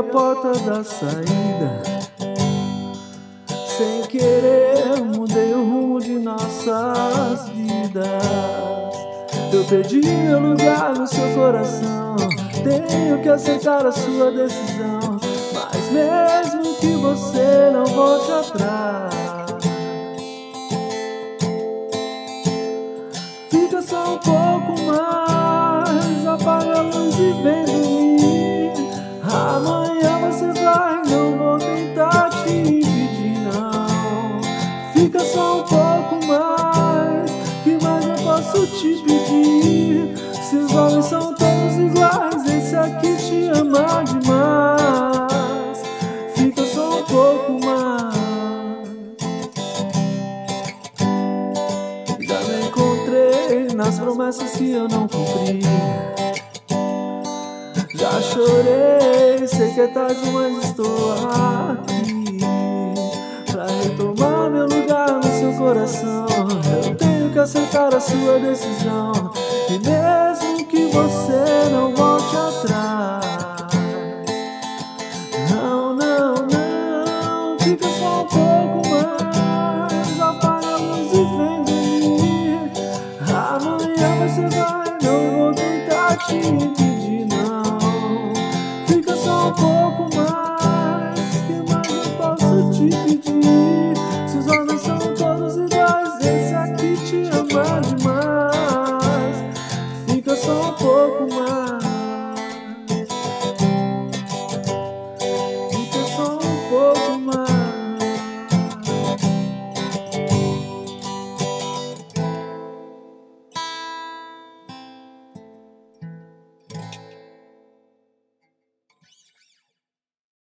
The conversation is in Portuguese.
a porta da saída. Sem querer, mudei o rumo de nossas vidas. Eu perdi meu lugar no seu coração. Tenho que aceitar a sua decisão. Mas mesmo que você não volte atrás, fica só um pouco mais. E vem dormir. Amanhã você vai, não vou tentar te impedir, não. Fica só um pouco mais. Que mais eu posso te pedir? Se os homens são todos iguais, esse aqui te ama demais. Fica só um pouco mais. Já me encontrei nas promessas que eu não cumpri. Já chorei, sei que é tarde, mas estou aqui pra retomar meu lugar no seu coração. Eu tenho que aceitar a sua decisão, e mesmo que você. pouco mais.